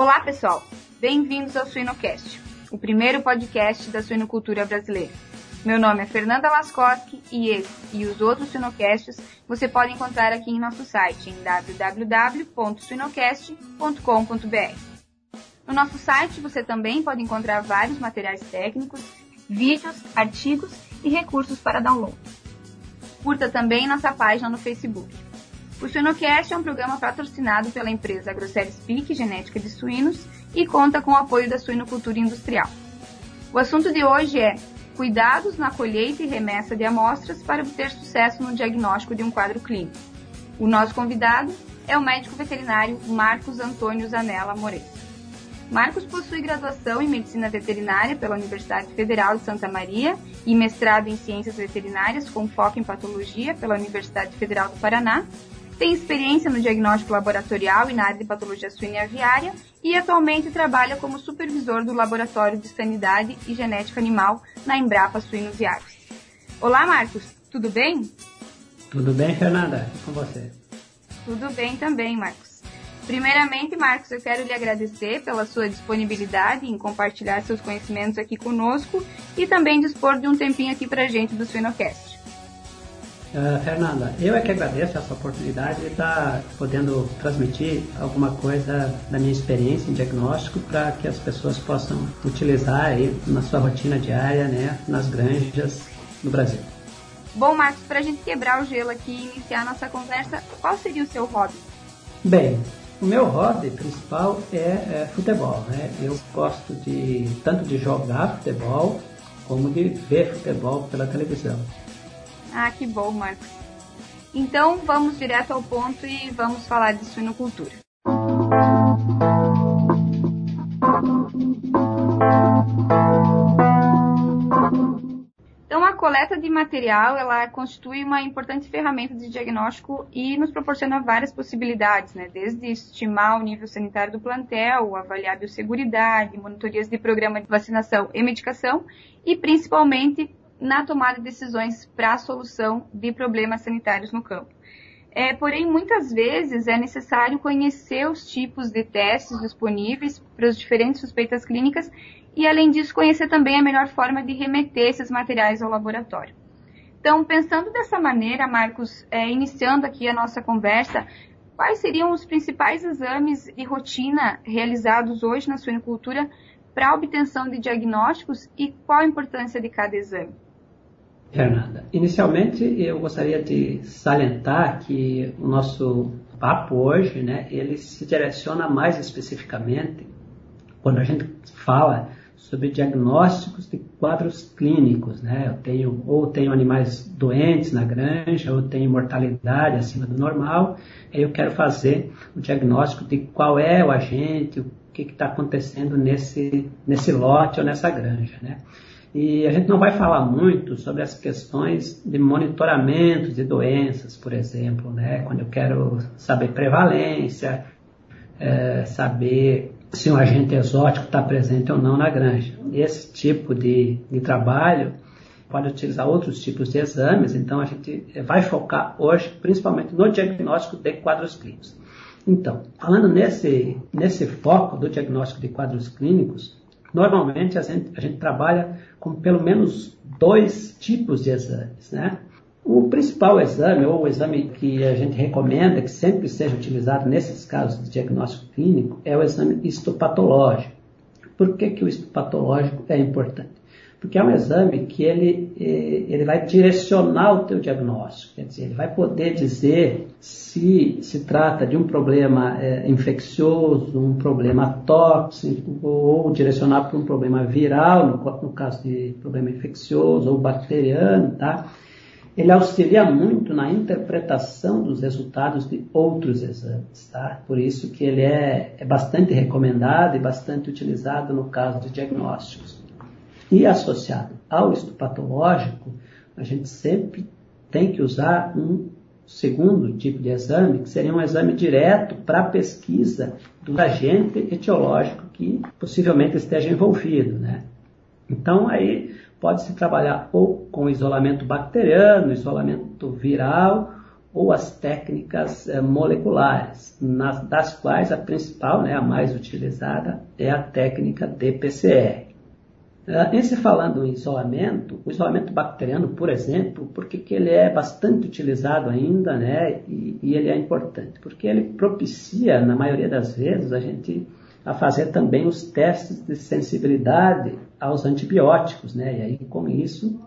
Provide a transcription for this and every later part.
Olá, pessoal! Bem-vindos ao Suinocast, o primeiro podcast da suinocultura brasileira. Meu nome é Fernanda Laskoski e esse e os outros Suinocasts você pode encontrar aqui em nosso site em www.suinocast.com.br. No nosso site você também pode encontrar vários materiais técnicos, vídeos, artigos e recursos para download. Curta também nossa página no Facebook. O Suinocast é um programa patrocinado pela empresa Grosseries Peak Genética de Suínos e conta com o apoio da suinocultura industrial. O assunto de hoje é cuidados na colheita e remessa de amostras para obter sucesso no diagnóstico de um quadro clínico. O nosso convidado é o médico veterinário Marcos Antônio Zanella Moreira. Marcos possui graduação em Medicina Veterinária pela Universidade Federal de Santa Maria e mestrado em Ciências Veterinárias com foco em Patologia pela Universidade Federal do Paraná. Tem experiência no diagnóstico laboratorial e na área de patologia suína e aviária e atualmente trabalha como supervisor do Laboratório de Sanidade e Genética Animal na Embrapa Suínos e Aves. Olá, Marcos, tudo bem? Tudo bem, Fernanda? E com você? Tudo bem também, Marcos. Primeiramente, Marcos, eu quero lhe agradecer pela sua disponibilidade em compartilhar seus conhecimentos aqui conosco e também dispor de um tempinho aqui para a gente do Suinocast. Uh, Fernanda, eu é que agradeço essa oportunidade de estar podendo transmitir alguma coisa da minha experiência em diagnóstico para que as pessoas possam utilizar aí na sua rotina diária, né, nas granjas no Brasil. Bom, Marcos, para a gente quebrar o gelo aqui e iniciar a nossa conversa, qual seria o seu hobby? Bem, o meu hobby principal é, é futebol, né? Eu gosto de tanto de jogar futebol como de ver futebol pela televisão. Ah, que bom, Marcos. Então vamos direto ao ponto e vamos falar de suinocultura. Então a coleta de material ela constitui uma importante ferramenta de diagnóstico e nos proporciona várias possibilidades, né? Desde estimar o nível sanitário do plantel, avaliar a biosseguridade, monitorias de programa de vacinação e medicação e principalmente na tomada de decisões para a solução de problemas sanitários no campo. É, porém, muitas vezes é necessário conhecer os tipos de testes disponíveis para as diferentes suspeitas clínicas e, além disso, conhecer também a melhor forma de remeter esses materiais ao laboratório. Então, pensando dessa maneira, Marcos, é, iniciando aqui a nossa conversa, quais seriam os principais exames de rotina realizados hoje na suinocultura para a obtenção de diagnósticos e qual a importância de cada exame? Fernanda, inicialmente eu gostaria de salientar que o nosso papo hoje, né, ele se direciona mais especificamente quando a gente fala sobre diagnósticos de quadros clínicos, né? Eu tenho ou tenho animais doentes na granja, ou tenho mortalidade acima do normal, aí eu quero fazer o diagnóstico de qual é o agente, o que está acontecendo nesse nesse lote ou nessa granja, né? E a gente não vai falar muito sobre as questões de monitoramento de doenças, por exemplo, né? quando eu quero saber prevalência, é, saber se um agente exótico está presente ou não na granja. Esse tipo de, de trabalho pode utilizar outros tipos de exames, então a gente vai focar hoje principalmente no diagnóstico de quadros clínicos. Então, falando nesse, nesse foco do diagnóstico de quadros clínicos, Normalmente a gente, a gente trabalha com pelo menos dois tipos de exames, né? O principal exame, ou o exame que a gente recomenda que sempre seja utilizado nesses casos de diagnóstico clínico, é o exame histopatológico. Por que, que o histopatológico é importante? Porque é um exame que ele, eh, ele vai direcionar o teu diagnóstico, quer dizer, ele vai poder dizer se se trata de um problema é, infeccioso, um problema tóxico, ou direcionar para um problema viral, no, no caso de problema infeccioso, ou bacteriano, tá? Ele auxilia muito na interpretação dos resultados de outros exames, tá? Por isso que ele é, é bastante recomendado e bastante utilizado no caso de diagnósticos. E associado ao estudo patológico, a gente sempre tem que usar um segundo tipo de exame, que seria um exame direto para a pesquisa do agente etiológico que possivelmente esteja envolvido. Né? Então, aí pode-se trabalhar ou com isolamento bacteriano, isolamento viral, ou as técnicas eh, moleculares, nas, das quais a principal, né, a mais utilizada, é a técnica DPCR. Uh, em se falando em isolamento, o isolamento bacteriano, por exemplo, porque que ele é bastante utilizado ainda, né, e, e, ele é importante? Porque ele propicia, na maioria das vezes, a gente a fazer também os testes de sensibilidade aos antibióticos, né, e aí com isso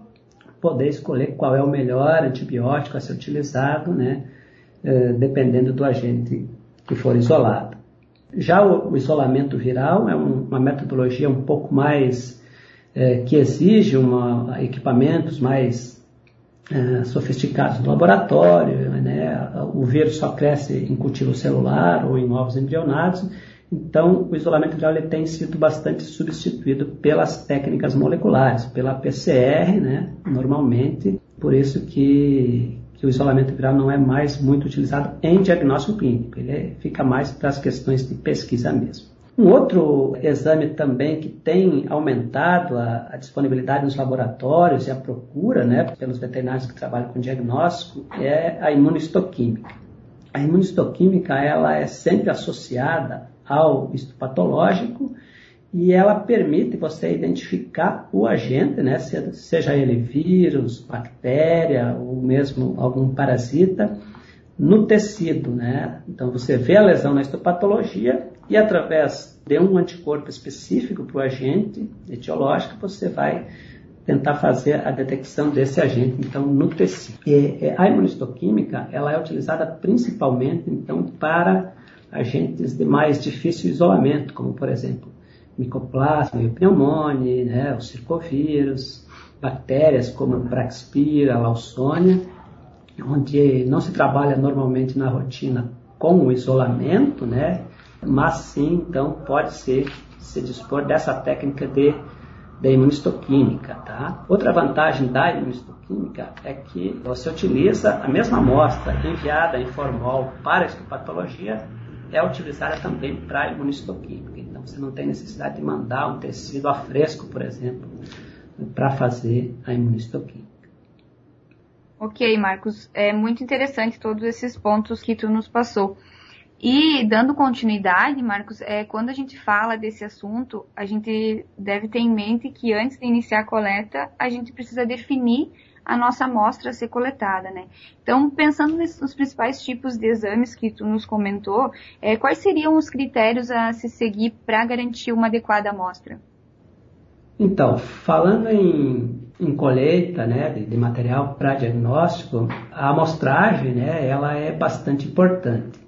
poder escolher qual é o melhor antibiótico a ser utilizado, né, uh, dependendo do agente que for isolado. Já o, o isolamento viral é um, uma metodologia um pouco mais é, que exige uma, equipamentos mais é, sofisticados no laboratório, né? o vírus só cresce em cultivo celular ou em ovos embrionados, então o isolamento viral ele tem sido bastante substituído pelas técnicas moleculares, pela PCR, né? normalmente, por isso que, que o isolamento viral não é mais muito utilizado em diagnóstico clínico, ele é, fica mais para as questões de pesquisa mesmo. Um outro exame também que tem aumentado a, a, disponibilidade nos laboratórios e a procura né, pelos veterinários que trabalham com diagnóstico é a imunistoquímica. A imunistoquímica ela é sempre associada ao histopatológico e ela permite você identificar o agente, né, seja ele vírus, bactéria ou mesmo algum parasita, no tecido. Né? Então você vê a lesão na histopatologia e através de um anticorpo específico para o agente etiológico, você vai tentar fazer a detecção desse agente, então, no tecido. E a imunistoquímica, ela é utilizada principalmente, então, para agentes de mais difícil isolamento, como, por exemplo, micoplasma e né, os circovírus, bactérias como Braxpira, Lawsonia, onde não se trabalha normalmente na rotina com o isolamento, né, mas sim, então, pode ser se dispor dessa técnica de, de imunistoquímica. Tá? Outra vantagem da imunistoquímica é que você utiliza a mesma amostra enviada em formol para a histopatologia, é utilizada também para a imunistoquímica. Então, você não tem necessidade de mandar um tecido a fresco, por exemplo, para fazer a imunistoquímica. Ok, Marcos, é muito interessante todos esses pontos que tu nos passou. E dando continuidade, Marcos, é, quando a gente fala desse assunto, a gente deve ter em mente que antes de iniciar a coleta, a gente precisa definir a nossa amostra a ser coletada, né? Então, pensando nos principais tipos de exames que tu nos comentou, é, quais seriam os critérios a se seguir para garantir uma adequada amostra? Então, falando em, em né, de, de material para diagnóstico, a amostragem né, ela é bastante importante.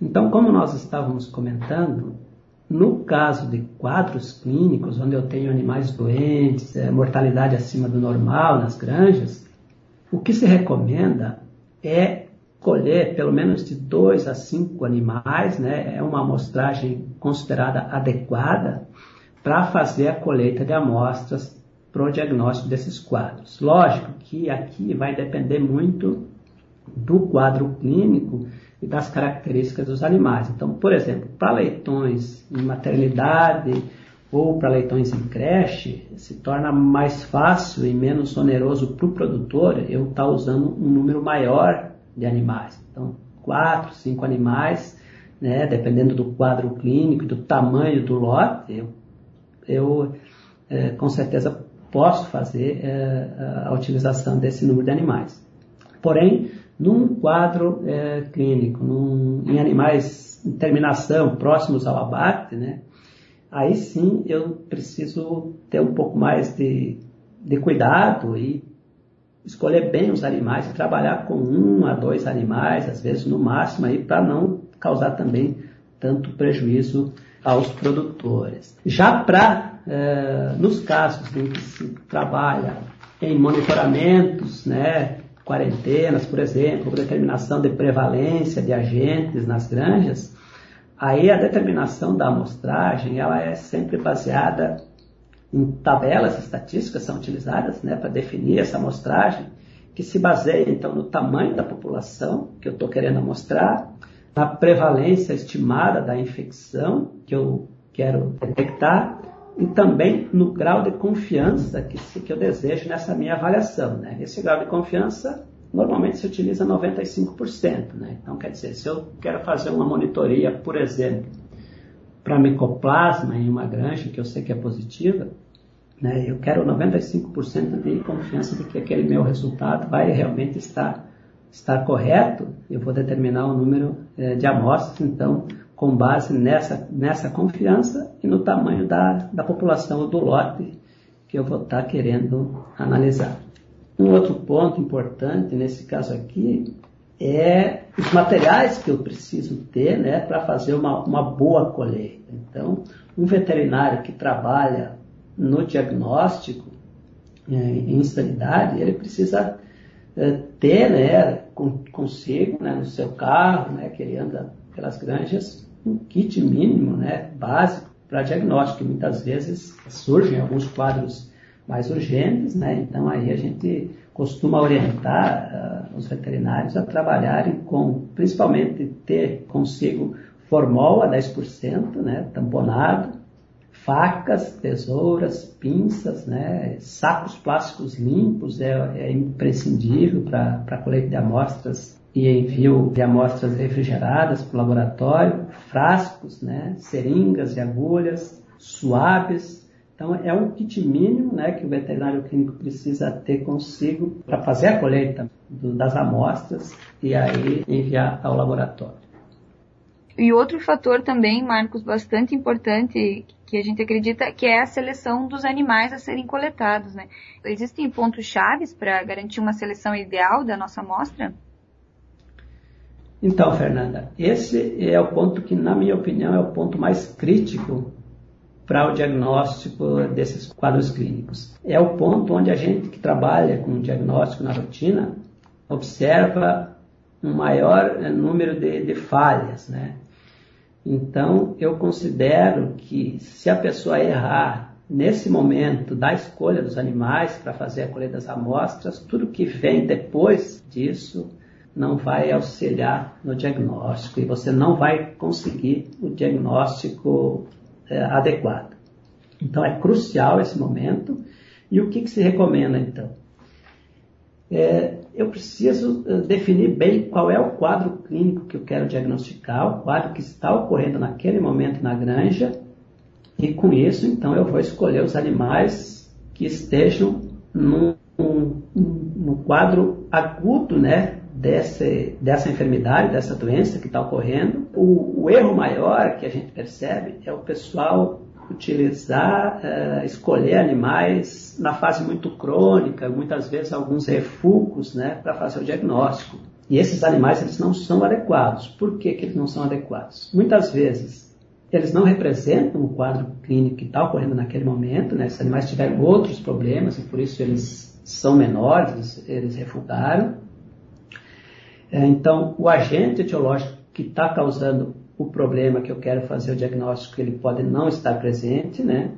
Então, como nós estávamos comentando, no caso de quadros clínicos, onde eu tenho animais doentes, é, mortalidade acima do normal nas granjas, o que se recomenda é colher pelo menos de dois a cinco animais, né? é uma amostragem considerada adequada para fazer a colheita de amostras para o diagnóstico desses quadros. Lógico que aqui vai depender muito do quadro clínico e das características dos animais. Então, por exemplo, para leitões em maternidade ou para leitões em creche, se torna mais fácil e menos oneroso para o produtor eu estar tá usando um número maior de animais. Então, quatro, cinco animais, né, dependendo do quadro clínico, do tamanho do lote, eu, eu é, com certeza posso fazer é, a utilização desse número de animais. Porém, num quadro é, clínico, num, em animais em terminação próximos ao abate, né, aí sim eu preciso ter um pouco mais de, de cuidado e escolher bem os animais trabalhar com um a dois animais, às vezes no máximo, aí para não causar também tanto prejuízo aos produtores. Já para, é, nos casos em que se trabalha em monitoramentos, né, quarentenas, por exemplo, determinação de prevalência de agentes nas granjas, aí a determinação da amostragem ela é sempre baseada em tabelas estatísticas são utilizadas né, para definir essa amostragem, que se baseia então no tamanho da população que eu estou querendo amostrar, na prevalência estimada da infecção que eu quero detectar e também no grau de confiança que, que eu desejo nessa minha avaliação. Né? Esse grau de confiança normalmente se utiliza 95%. Né? Então, quer dizer, se eu quero fazer uma monitoria, por exemplo, para micoplasma em uma granja, que eu sei que é positiva, né, eu quero 95% de confiança de que aquele meu resultado vai realmente estar, estar correto, eu vou determinar o número é, de amostras, então, com base nessa, nessa confiança e no tamanho da, da população do lote que eu vou estar querendo analisar. Um outro ponto importante nesse caso aqui é os materiais que eu preciso ter né, para fazer uma, uma boa colheita. Então, um veterinário que trabalha no diagnóstico é, em sanidade, ele precisa é, ter né, consigo, né, no seu carro, né, que ele anda pelas granjas, um kit mínimo, né, básico para diagnóstico. Muitas vezes surgem alguns quadros mais urgentes, né? Então aí a gente costuma orientar uh, os veterinários a trabalharem com, principalmente ter consigo formol a 10%, né? Tamponado, facas, tesouras, pinças, né? Sacos plásticos limpos é, é imprescindível para a coleta de amostras e envio de amostras refrigeradas para o laboratório, frascos, né? Seringas e agulhas, suaves, então, é um kit mínimo né, que o veterinário clínico precisa ter consigo para fazer a colheita do, das amostras e aí enviar ao laboratório. E outro fator também, Marcos, bastante importante que a gente acredita que é a seleção dos animais a serem coletados, né? Existem pontos chaves para garantir uma seleção ideal da nossa amostra? Então, Fernanda, esse é o ponto que, na minha opinião, é o ponto mais crítico para o diagnóstico desses quadros clínicos. É o ponto onde a gente que trabalha com diagnóstico na rotina observa um maior eh, número de, de falhas, né? Então, eu considero que se a pessoa errar nesse momento da escolha dos animais para fazer a colheita das amostras, tudo que vem depois disso não vai auxiliar no diagnóstico e você não vai conseguir o diagnóstico é, adequado. Então é crucial esse momento. E o que, que se recomenda então? É, eu preciso é, definir bem qual é o quadro clínico que eu quero diagnosticar, o quadro que está ocorrendo naquele momento na granja, e com isso, então, eu vou escolher os animais que estejam no quadro agudo, né, desse, dessa enfermidade, dessa doença que está ocorrendo. O, o, erro maior que a gente percebe é o pessoal utilizar, uh, escolher animais na fase muito crônica, muitas vezes alguns refugos, né, para fazer o diagnóstico. E esses animais eles não são adequados. Por que, que eles não são adequados? Muitas vezes eles não representam o quadro clínico que está ocorrendo naquele momento, né? Esses animais tiveram outros problemas e por isso eles são menores, eles refugaram. É, então, o agente etiológico que está causando o problema que eu quero fazer o diagnóstico, ele pode não estar presente, né?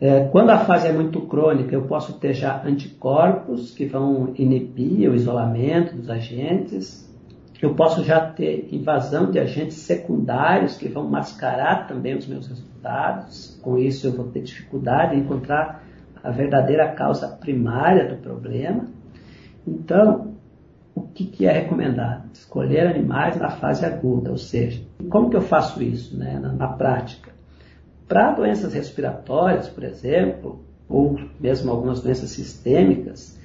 É, quando a fase é muito crônica, eu posso ter já anticorpos que vão inibir o isolamento dos agentes. Eu posso já ter invasão de agentes secundários que vão mascarar também os meus resultados. Com isso, eu vou ter dificuldade em encontrar a verdadeira causa primária do problema. Então, que, que é recomendado? Escolher animais na fase aguda, ou seja, como que eu faço isso né, na, na prática? Para doenças respiratórias, por exemplo, ou mesmo algumas doenças sistêmicas,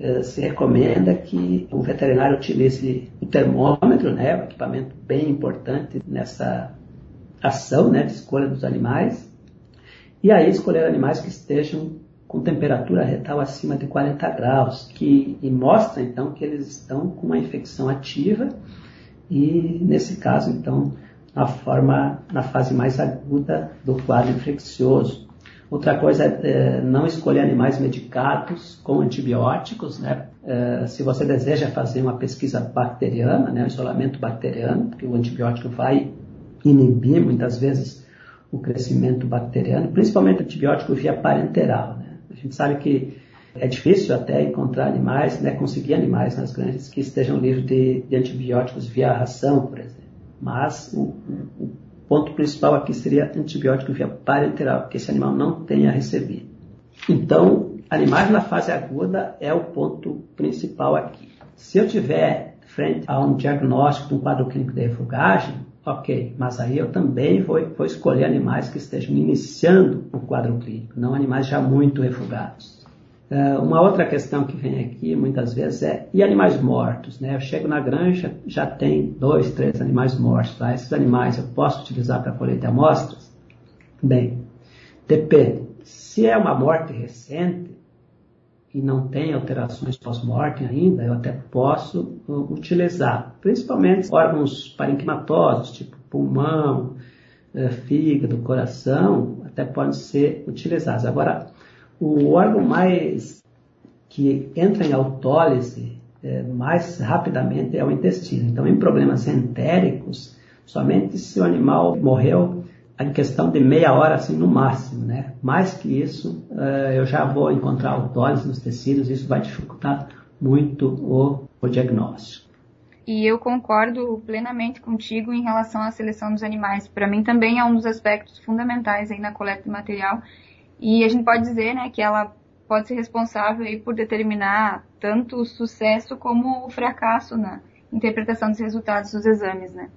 eh, se recomenda que o veterinário utilize o termômetro, né, um equipamento bem importante nessa ação né, de escolha dos animais, e aí escolher animais que estejam com temperatura retal acima de 40 graus, que mostra então que eles estão com uma infecção ativa e nesse caso então na forma na fase mais aguda do quadro infeccioso. Outra coisa é, é não escolher animais medicados com antibióticos, né? É, se você deseja fazer uma pesquisa bacteriana, né, isolamento bacteriano, porque o antibiótico vai inibir muitas vezes o crescimento bacteriano, principalmente antibiótico via parenteral. A gente sabe que é difícil até encontrar animais, né, conseguir animais nas granjas que estejam livres de, de antibióticos via ração, por exemplo. Mas o, o, ponto principal aqui seria antibiótico via parenteral, que esse animal não tenha recebido. Então, animais na fase aguda é o ponto principal aqui. Se eu tiver frente a um diagnóstico de um quadro clínico de refugagem, ok, mas aí eu também vou, vou escolher animais que estejam iniciando o quadro clínico, não animais já muito refugados. Uh, uma outra questão que vem aqui muitas vezes é e animais mortos, né? Eu chego na granja, já tem dois, três animais mortos lá. Esses animais eu posso utilizar para colher de amostras? Bem, depende. Se é uma morte recente e não tem alterações pós-morte ainda, eu até posso uh, utilizar, principalmente órgãos parenquimatosos, tipo pulmão, uh, fígado, coração, até podem ser utilizados. Agora, o órgão mais que entra em autólise é, mais rapidamente é o intestino. Então, em problemas entéricos, somente se o animal morreu em questão de meia hora, assim, no máximo, né? Mais que isso, uh, eu já vou encontrar autólise nos tecidos, isso vai dificultar muito o, o diagnóstico. E eu concordo plenamente contigo em relação à seleção dos animais. Para mim também é um dos aspectos fundamentais aí na coleta de material e a gente pode dizer, né, que ela pode ser responsável aí por determinar tanto o sucesso como o fracasso na interpretação dos resultados dos exames, né?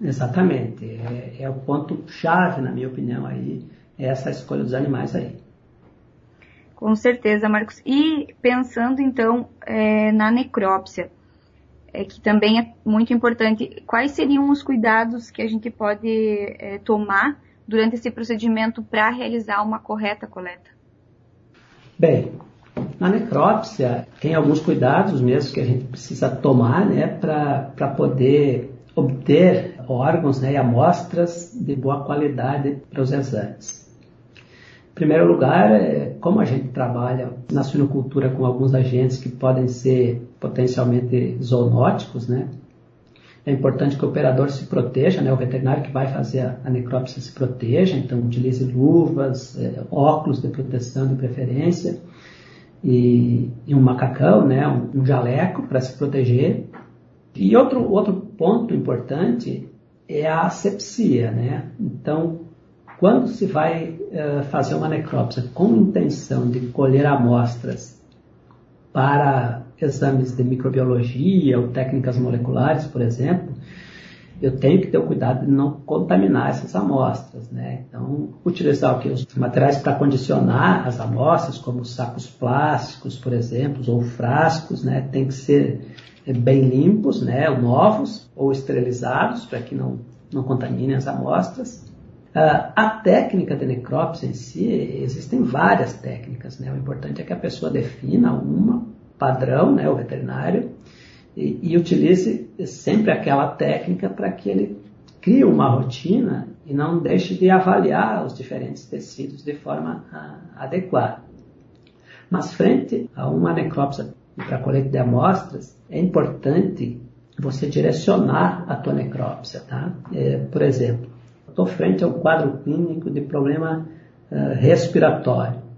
Exatamente. É, é o ponto chave, na minha opinião, aí, é essa escolha dos animais aí. Com certeza, Marcos. E pensando então é, na necrópsia, é, que também é muito importante, quais seriam os cuidados que a gente pode é, tomar durante esse procedimento para realizar uma correta coleta? Bem, na necrópsia tem alguns cuidados mesmo que a gente precisa tomar né, para poder obter órgãos né, e amostras de boa qualidade para os exames. Em primeiro lugar, é, como a gente trabalha na suinocultura com alguns agentes que podem ser potencialmente zoonóticos, né, é importante que o operador se proteja, né? o veterinário que vai fazer a, necrópsia se proteja, então utilize luvas, é, óculos de proteção de preferência e, e um macacão, né? um jaleco para se proteger. E outro, outro ponto importante é a asepsia. Né? Então, quando se vai uh, fazer uma necrópsia com intenção de colher amostras para exames de microbiologia ou técnicas moleculares, por exemplo, eu tenho que ter o cuidado de não contaminar essas amostras, né? Então, utilizar o os materiais para condicionar as amostras, como sacos plásticos, por exemplo, ou frascos, né? Tem que ser bem limpos, né? Novos ou esterilizados para que não não contaminem as amostras. Uh, a técnica de necrópsia em si, existem várias técnicas, né? O importante é que a pessoa defina uma padrão, né, o veterinário, e, e utilize sempre aquela técnica para que ele crie uma rotina e não deixe de avaliar os diferentes tecidos de forma a, adequada. Mas frente a uma necrópsia para coleta de amostras, é importante você direcionar a tua necrópsia, tá? É, por exemplo, estou frente a um quadro clínico de problema uh, respiratório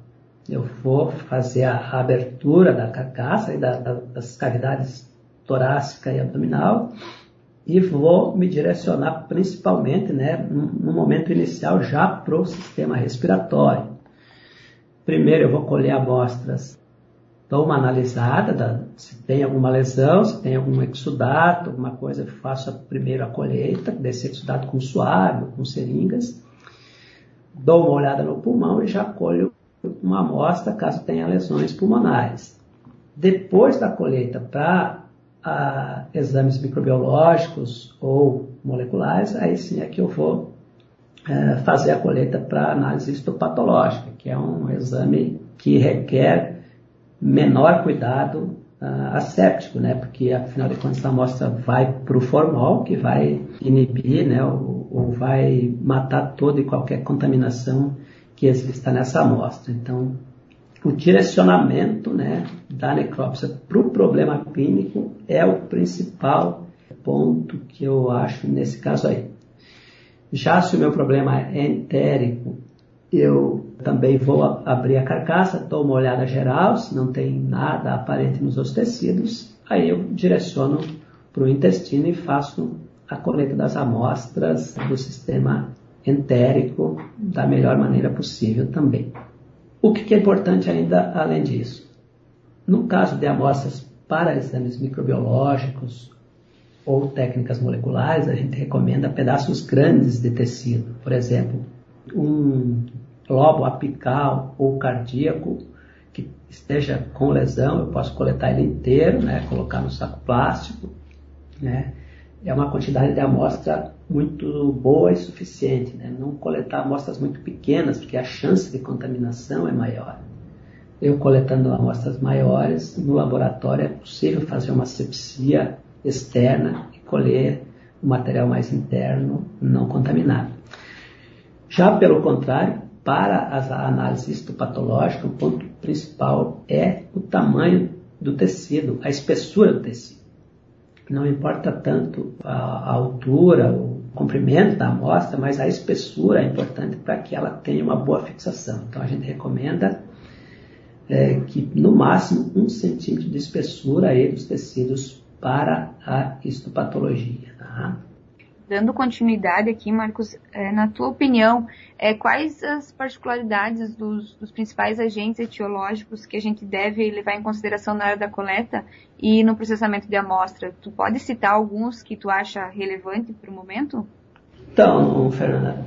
eu vou fazer a abertura da carcaça e da, da, das cavidades torácica e abdominal e vou me direcionar principalmente, né, no momento inicial, já para o sistema respiratório. Primeiro eu vou colher amostras, dou uma analisada, da, se tem alguma lesão, se tem algum exudato, alguma coisa, faço primeiro a colheita desse exudato com suave, com seringas, dou uma olhada no pulmão e já colho uma amostra caso tenha lesões pulmonares. Depois da colheita para exames microbiológicos ou moleculares, aí sim é que eu vou é, fazer a colheita para análise histopatológica, que é um exame que requer menor cuidado uh, asséptico, né? Porque afinal de contas a amostra vai para o formol, que vai inibir, né? Ou, ou, vai matar toda e qualquer contaminação que está nessa amostra. Então, o direcionamento né, da necrópsia para o problema clínico é o principal ponto que eu acho nesse caso aí. Já se o meu problema é entérico, eu também vou abrir a carcaça, dou uma olhada geral, se não tem nada aparente nos outros tecidos, aí eu direciono para o intestino e faço a coleta das amostras do sistema entérico da melhor maneira possível também. O que é importante ainda além disso? No caso de amostras para exames microbiológicos ou técnicas moleculares, a gente recomenda pedaços grandes de tecido. Por exemplo, um lobo apical ou cardíaco que esteja com lesão, eu posso coletar ele inteiro, né, colocar no saco plástico, né, é uma quantidade de amostra muito boa e suficiente, né, não coletar amostras muito pequenas, porque a chance de contaminação é maior. Eu coletando amostras maiores, no laboratório é possível fazer uma sepsia externa e colher o material mais interno não contaminado. Já pelo contrário, para as análises histopatológicas, o ponto principal é o tamanho do tecido, a espessura do tecido. Não importa tanto a, a altura, o comprimento da amostra, mas a espessura é importante para que ela tenha uma boa fixação. Então a gente recomenda é, que no máximo um centímetro de espessura aí dos tecidos para a histopatologia. Tá? Dando continuidade aqui, Marcos, é, na tua opinião, é, quais as particularidades dos, dos, principais agentes etiológicos que a gente deve levar em consideração na hora da coleta e no processamento de amostra? Tu pode citar alguns que tu acha relevante para o momento? Então, Fernanda,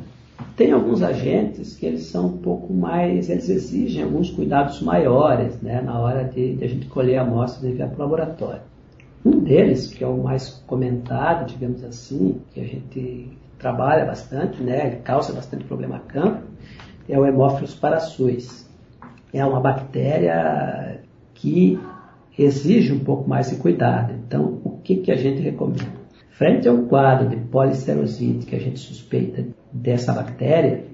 tem alguns agentes que eles são um pouco mais, eles exigem alguns cuidados maiores né, na hora de, de a gente colher a amostra e enviar para o laboratório. Um deles, que é o mais comentado, digamos assim, que a gente trabalha bastante, né, causa bastante problema a campo, é o Hemófilos parasuis. É uma bactéria que exige um pouco mais de cuidado. Então, o que, que a gente recomenda? Frente ao quadro de policerosite que a gente suspeita dessa bactéria,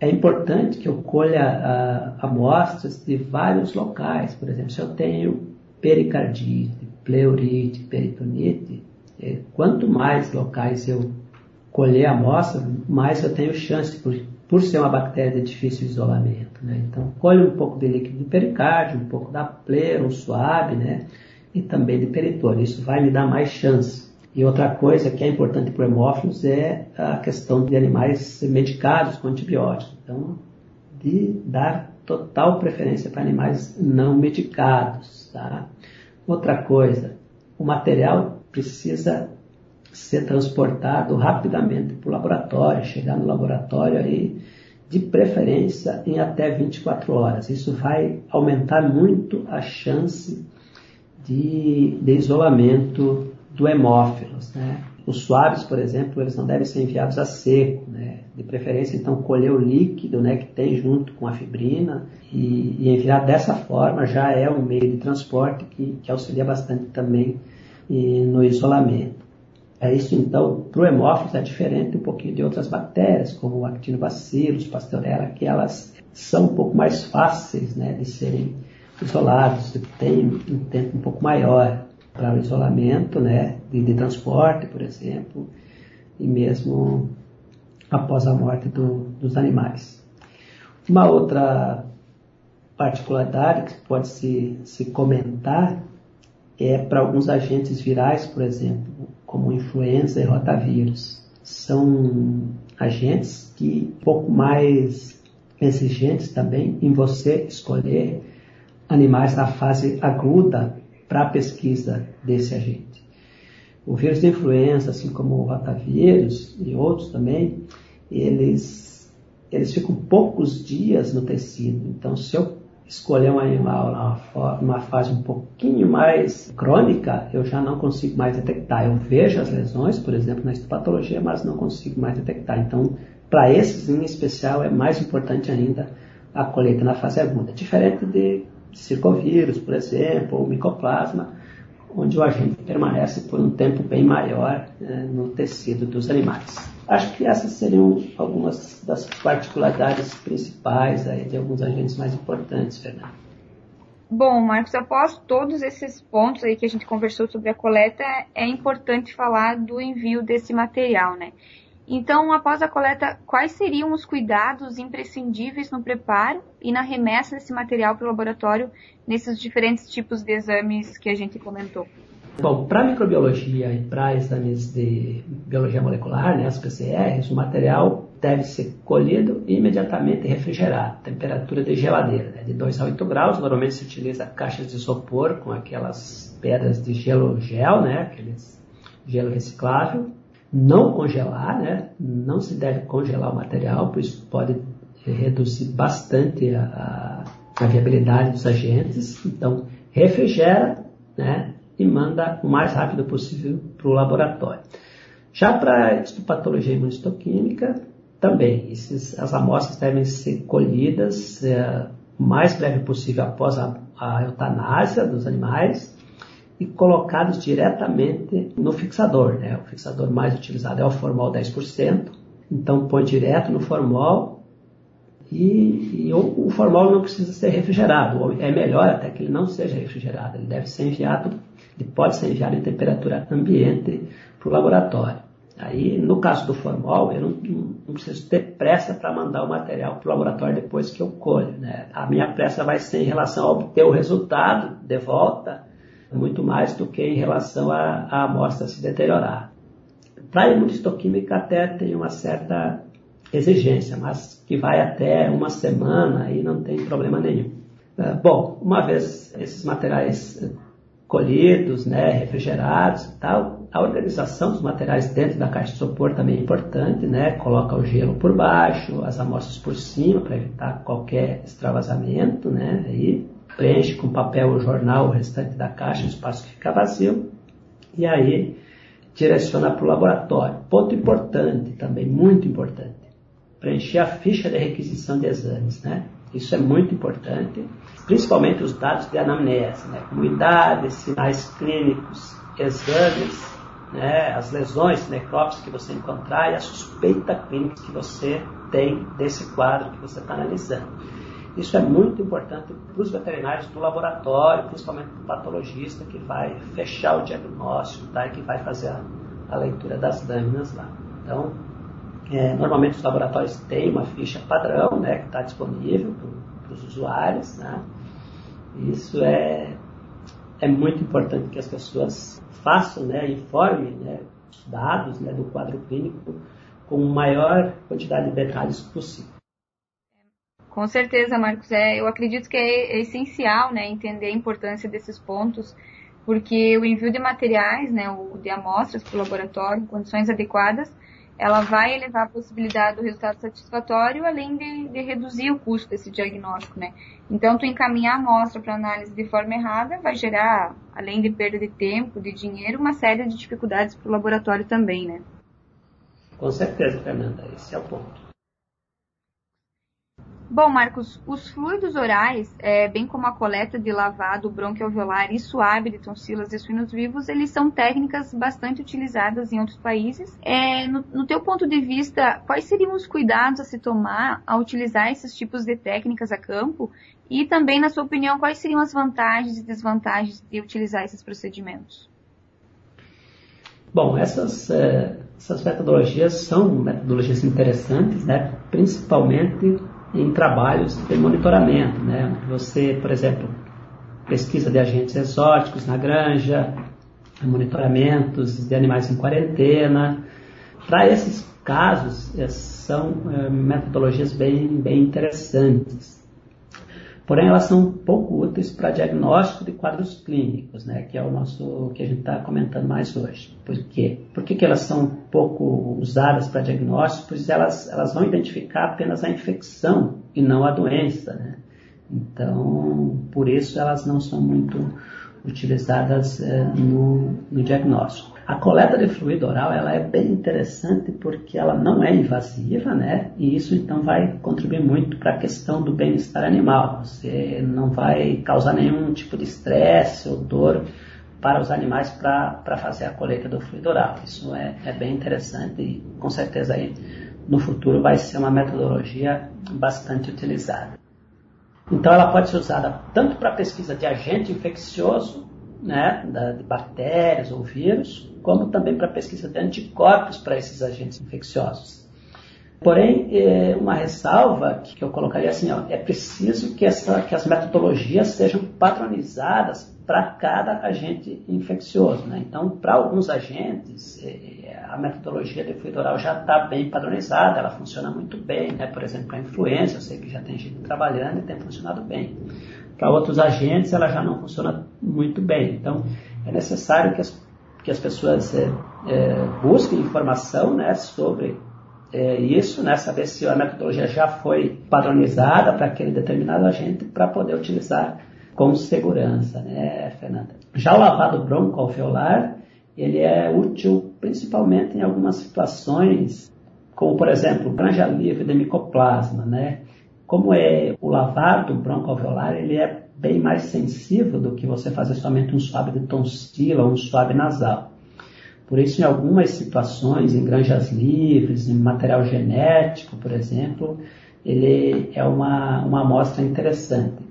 é importante que eu colha uh, amostras de vários locais. Por exemplo, se eu tenho pericardite, pleurite, peritonite, é, quanto mais locais eu colher a amostra, mais eu tenho chance, por, por ser uma bactéria de difícil isolamento. Né? Então, colhe um pouco de líquido do pericárdio, um pouco da pleura, suave, né? e também de peritônio. Isso vai me dar mais chance. E outra coisa que é importante para hemófilos é a questão de animais medicados com antibióticos. Então, de dar total preferência para animais não medicados. Tá? Outra coisa, o material precisa ser transportado rapidamente para o laboratório, chegar no laboratório aí, de preferência em até 24 horas. Isso vai aumentar muito a chance de, de isolamento do hemófilos. Né? Os suaves, por exemplo, eles não devem ser enviados a seco, né? de preferência então colher o líquido né, que tem junto com a fibrina e, e enviar dessa forma já é um meio de transporte que, que auxilia bastante também e, no isolamento. É isso então, para o hemófilos é diferente um pouquinho de outras bactérias, como o actinobacillus, pasteurella, que elas são um pouco mais fáceis né, de serem isolados, têm um tempo um pouco maior para o isolamento né, de, de transporte, por exemplo, e mesmo após a morte do, dos animais. Uma outra particularidade que pode se, se comentar é para alguns agentes virais, por exemplo, como influenza e rotavírus. São agentes que um pouco mais exigentes também em você escolher animais na fase aguda para a pesquisa desse agente. O vírus de influenza, assim como o rotavírus e outros também, eles, eles ficam poucos dias no tecido. Então, se eu escolher um animal numa fase um pouquinho mais crônica, eu já não consigo mais detectar. Eu vejo as lesões, por exemplo, na histopatologia, mas não consigo mais detectar. Então, para esses em especial, é mais importante ainda a colheita na fase aguda. Diferente de circovírus, por exemplo, ou micoplasma, onde o agente permanece por um tempo bem maior né, no tecido dos animais. Acho que essas seriam algumas das particularidades principais aí de alguns agentes mais importantes, Fernando. Bom, Marcos, após todos esses pontos aí que a gente conversou sobre a coleta, é importante falar do envio desse material, né? Então, após a coleta, quais seriam os cuidados imprescindíveis no preparo e na remessa desse material para o laboratório nesses diferentes tipos de exames que a gente comentou? Bom, para microbiologia e para exames de biologia molecular, né, as PCRs, o material deve ser colhido e imediatamente refrigerado, temperatura de geladeira, né? de 2 a 8 graus. Normalmente se utiliza caixas de isopor com aquelas pedras de gelo gel, né? aqueles gelo reciclável. Não congelar, né? não se deve congelar o material, pois pode reduzir bastante a, a, a viabilidade dos agentes. Então, refrigera né? e manda o mais rápido possível para o laboratório. Já para histopatologia imunistoquímica, também, esses, as amostras devem ser colhidas é, o mais breve possível após a, a eutanásia dos animais e colocados diretamente no fixador. Né? O fixador mais utilizado é o formol 10%, então põe direto no formol e, e o, o, formol não precisa ser refrigerado. É melhor até que ele não seja refrigerado, ele deve ser enviado, ele pode ser enviado em temperatura ambiente para o laboratório. Aí, no caso do formol, eu não, não preciso ter pressa para mandar o material para o laboratório depois que eu colho. Né? A minha pressa vai ser em relação a obter o resultado de volta, muito mais do que em relação à amostra se deteriorar. Para a imunistoquímica até tem uma certa exigência, mas que vai até uma semana e não tem problema nenhum. Ah, bom, uma vez esses materiais colhidos, né, refrigerados e tal, a organização dos materiais dentro da caixa de isopor também é importante, né? Coloca o gelo por baixo, as amostras por cima para evitar qualquer extravasamento, né? Aí preenche com papel ou jornal o restante da caixa, o espaço que fica vazio, e aí direciona para o laboratório. Ponto importante também, muito importante, preencher a ficha de requisição de exames, né? Isso é muito importante, principalmente os dados de anamnese, né? como idade, sinais clínicos, exames, né, as lesões, necrópsias que você encontrar e a suspeita clínica que você tem desse quadro que você está analisando. Isso é muito importante para os veterinários do laboratório, principalmente para o patologista que vai fechar o diagnóstico tá, e que vai fazer a, a leitura das lâminas lá. Então, é, normalmente os laboratórios têm uma ficha padrão né, que está disponível para os usuários. Né? Isso é, é muito importante que as pessoas façam, né, informe né, os dados né, do quadro clínico com maior quantidade de detalhes possível. Com certeza, Marcos. É, eu acredito que é, essencial né, entender a importância desses pontos, porque o envio de materiais, né, o de amostras para o laboratório, em condições adequadas, ela vai elevar a possibilidade do resultado satisfatório, além de, de reduzir o custo desse diagnóstico, né? Então, tu encaminhar a amostra para análise de forma errada vai gerar, além de perda de tempo, de dinheiro, uma série de dificuldades para o laboratório também, né? Com certeza, Fernanda, esse é o ponto. Bom, Marcos, os fluidos orais, é, bem como a coleta de lavado bronquioalveolar e suave de tonsilas de suínos vivos, eles são técnicas bastante utilizadas em outros países. É, no, no teu ponto de vista, quais seriam os cuidados a se tomar ao utilizar esses tipos de técnicas a campo? E também, na sua opinião, quais seriam as vantagens e desvantagens de utilizar esses procedimentos? Bom, essas, é, essas metodologias são metodologias interessantes, né? principalmente em trabalhos de monitoramento. Né? Você, por exemplo, pesquisa de agentes exóticos na granja, monitoramentos de animais em quarentena. Para esses casos, são é, metodologias bem, bem interessantes porém elas são pouco úteis para diagnóstico de quadros clínicos, né, que é o nosso que a gente está comentando mais hoje. Por quê? Por que, que elas são pouco usadas para diagnóstico? Pois elas, elas vão identificar apenas a infecção e não a doença. Né? Então, por isso elas não são muito utilizadas é, no, no diagnóstico. A coleta de fluido oral ela é bem interessante porque ela não é invasiva, né? E isso então vai contribuir muito para a questão do bem-estar animal. Você não vai causar nenhum tipo de estresse ou dor para os animais para fazer a coleta do fluido oral. Isso é, é bem interessante e com certeza aí no futuro vai ser uma metodologia bastante utilizada. Então ela pode ser usada tanto para pesquisa de agente infeccioso né, de bactérias ou vírus, como também para pesquisa de anticorpos para esses agentes infecciosos. Porém, é, uma ressalva que eu colocaria assim, ó, é preciso que, essa, que as metodologias sejam padronizadas para cada agente infeccioso. Né? Então, para alguns agentes, é, a a metodologia de fluido oral já está bem padronizada, ela funciona muito bem, né? Por exemplo, a influência, eu sei que já tem gente trabalhando e tem funcionado bem. Para outros agentes, ela já não funciona muito bem. Então, é necessário que as, que as pessoas é, é, busquem informação né, sobre é, isso, né, saber se a metodologia já foi padronizada para aquele determinado agente para poder utilizar com segurança, né, Fernanda? Já o lavado broncoalveolar, ele é útil principalmente em algumas situações, como por exemplo, granja livre de micoplasma, né? Como é o lavado broncoalveolar, ele é bem mais sensível do que você fazer somente um suave de tonsila ou um suave nasal. Por isso, em algumas situações, em granjas livres, em material genético, por exemplo, ele é uma, uma amostra interessante.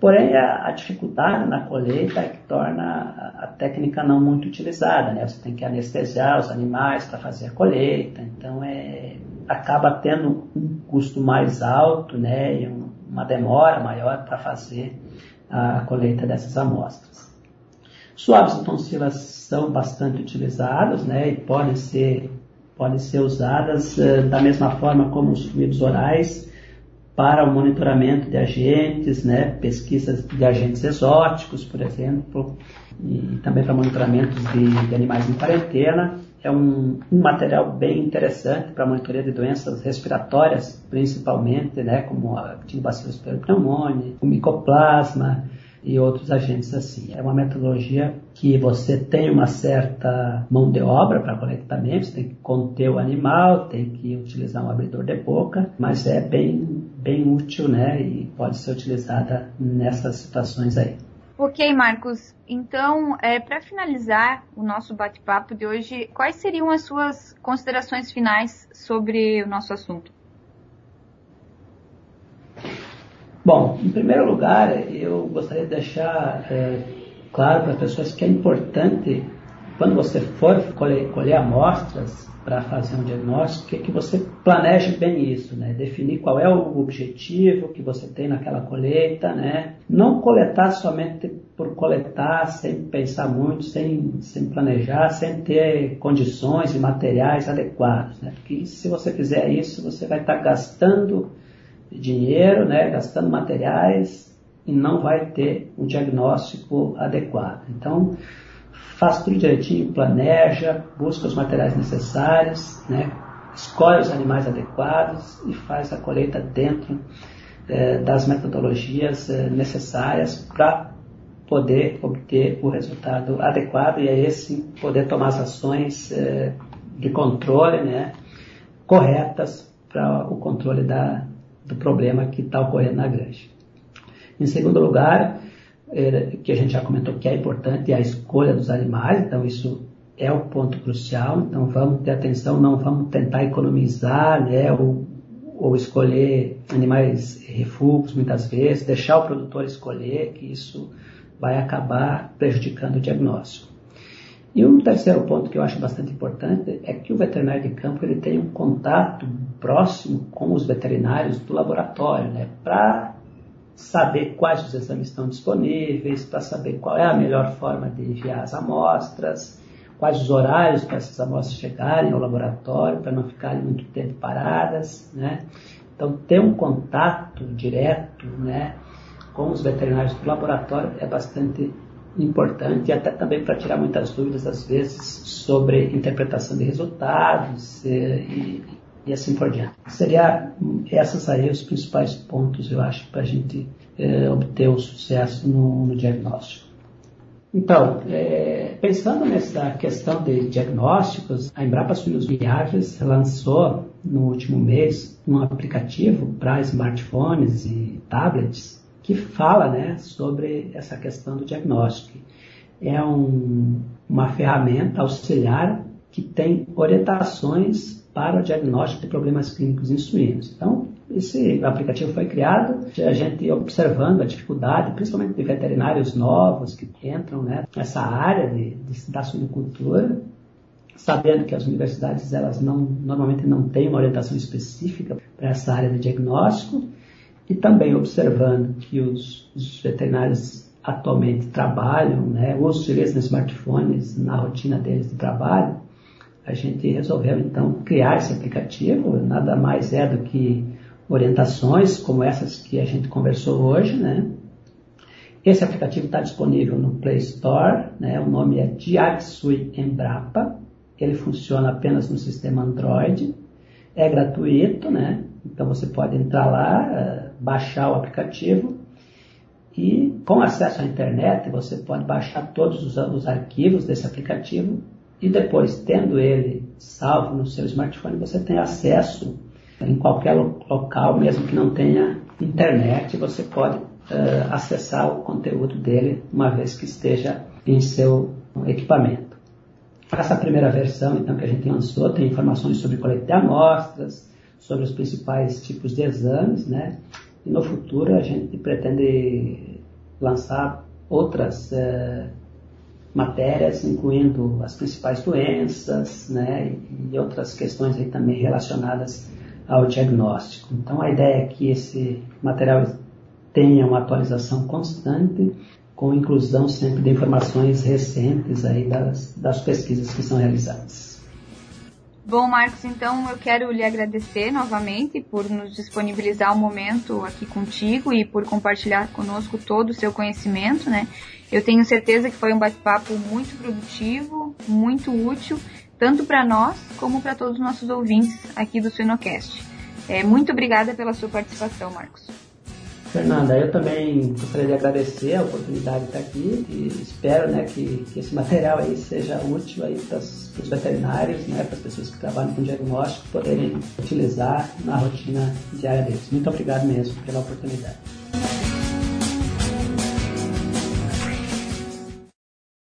Porém, a, a, dificuldade na colheita é que torna a, a, técnica não muito utilizada. Né? Você tem que anestesiar os animais para fazer a colheita, então é, acaba tendo um custo mais alto né? e um, uma demora maior para fazer a colheita dessas amostras. Suaves e tonsilas são bastante utilizados né? e podem ser, podem ser usadas uh, da mesma forma como os fluidos orais para o monitoramento de agentes, né, pesquisas de agentes exóticos, por exemplo, e também para monitoramento de, de animais em quarentena. É um, um material bem interessante para monitoria de doenças respiratórias, principalmente, né, como a Tinobacillus pneumoniae, o micoplasma, e outros agentes assim. É uma metodologia que você tem uma certa mão de obra para coletamento, você tem que conter o animal, tem que utilizar um abridor de boca, mas é bem, bem útil, né? E pode ser utilizada nessas situações aí. Ok, Marcos. Então, é, para finalizar o nosso bate-papo de hoje, quais seriam as suas considerações finais sobre o nosso assunto? Bom, em primeiro lugar, eu gostaria de deixar é, claro para as pessoas que é importante, quando você for colher, colher amostras para fazer um diagnóstico, que, que você planeje bem isso, né? Definir qual é o objetivo que você tem naquela colheita, né? Não coletar somente por coletar, sem pensar muito, sem, sem planejar, sem ter condições e materiais adequados, né? Porque se você fizer isso, você vai estar gastando dinheiro, né, gastando materiais e não vai ter um diagnóstico adequado. Então, faz tudo direitinho, planeja, busca os materiais necessários, né, escolhe os animais adequados e faz a colheita dentro é, das metodologias é, necessárias para poder obter o resultado adequado. E aí sim poder tomar as ações é, de controle né, corretas para o controle da, do problema que está ocorrendo na granja. Em segundo lugar, é, que a gente já comentou que é importante, é a escolha dos animais, então isso é o ponto crucial, então vamos ter atenção, não vamos tentar economizar, né, ou, ou escolher animais refugos muitas vezes, deixar o produtor escolher, que isso vai acabar prejudicando o diagnóstico. E um terceiro ponto que eu acho bastante importante é que o veterinário de campo ele tem um contato próximo com os veterinários do laboratório, né, para saber quais os exames estão disponíveis, para saber qual é a melhor forma de enviar as amostras, quais os horários para essas amostras chegarem ao laboratório, para não ficarem muito tempo paradas, né? Então, ter um contato direto, né, com os veterinários do laboratório é bastante importante e até também para tirar muitas dúvidas às vezes sobre interpretação de resultados eh, e, e assim por diante. Seria esses aí os principais pontos eu acho para a gente é, obter o sucesso no, no diagnóstico. Então, é, pensando nessa questão de diagnósticos, a Embrapa Suínos Viagens lançou no último mês um aplicativo para smartphones e tablets que fala né, sobre essa questão do diagnóstico. É um, uma ferramenta auxiliar que tem orientações para o diagnóstico de problemas clínicos em suínos. Então, esse aplicativo foi criado, a gente observando a dificuldade, principalmente de veterinários novos que entram né, nessa área de, de, da suinocultura, sabendo que as universidades elas não, normalmente não têm uma orientação específica para essa área de diagnóstico, e também observando que os, os veterinários atualmente trabalham, né, usam utilizam smartphones na rotina deles de trabalho, a gente resolveu então criar esse aplicativo, nada mais é do que orientações como essas que a gente conversou hoje, né? Esse aplicativo está disponível no Play Store, né? o nome é Diagsui Embrapa, ele funciona apenas no sistema Android, é gratuito, né? então você pode entrar lá, eh, baixar o aplicativo e com acesso à internet você pode baixar todos os, os arquivos desse aplicativo e depois, tendo ele salvo no seu smartphone, você tem acesso em qualquer local, mesmo que não tenha internet, você pode uh, acessar o conteúdo dele uma vez que esteja em seu equipamento. Essa primeira versão, então, que a gente lançou, tem informações sobre coleta de amostras, sobre os principais tipos de exames, né? E no futuro a gente pretende lançar outras uh, matérias, incluindo as principais doenças, né? E outras questões aí também relacionadas ao diagnóstico. Então a ideia é que esse material tenha uma atualização constante, com inclusão sempre de informações recentes aí das, das pesquisas que são realizadas. Bom, Marcos, então eu quero lhe agradecer novamente por nos disponibilizar o um momento aqui contigo e por compartilhar conosco todo o seu conhecimento, né? Eu tenho certeza que foi um bate-papo muito produtivo, muito útil tanto para nós como para todos os nossos ouvintes aqui do Suinocast. É, muito obrigada pela sua participação, Marcos. Fernanda, eu também gostaria de agradecer a oportunidade de estar aqui e espero né, que, que esse material aí seja útil aí para os veterinários, né, para as pessoas que trabalham com diagnóstico poderem utilizar na rotina diária deles. Muito obrigado mesmo pela oportunidade.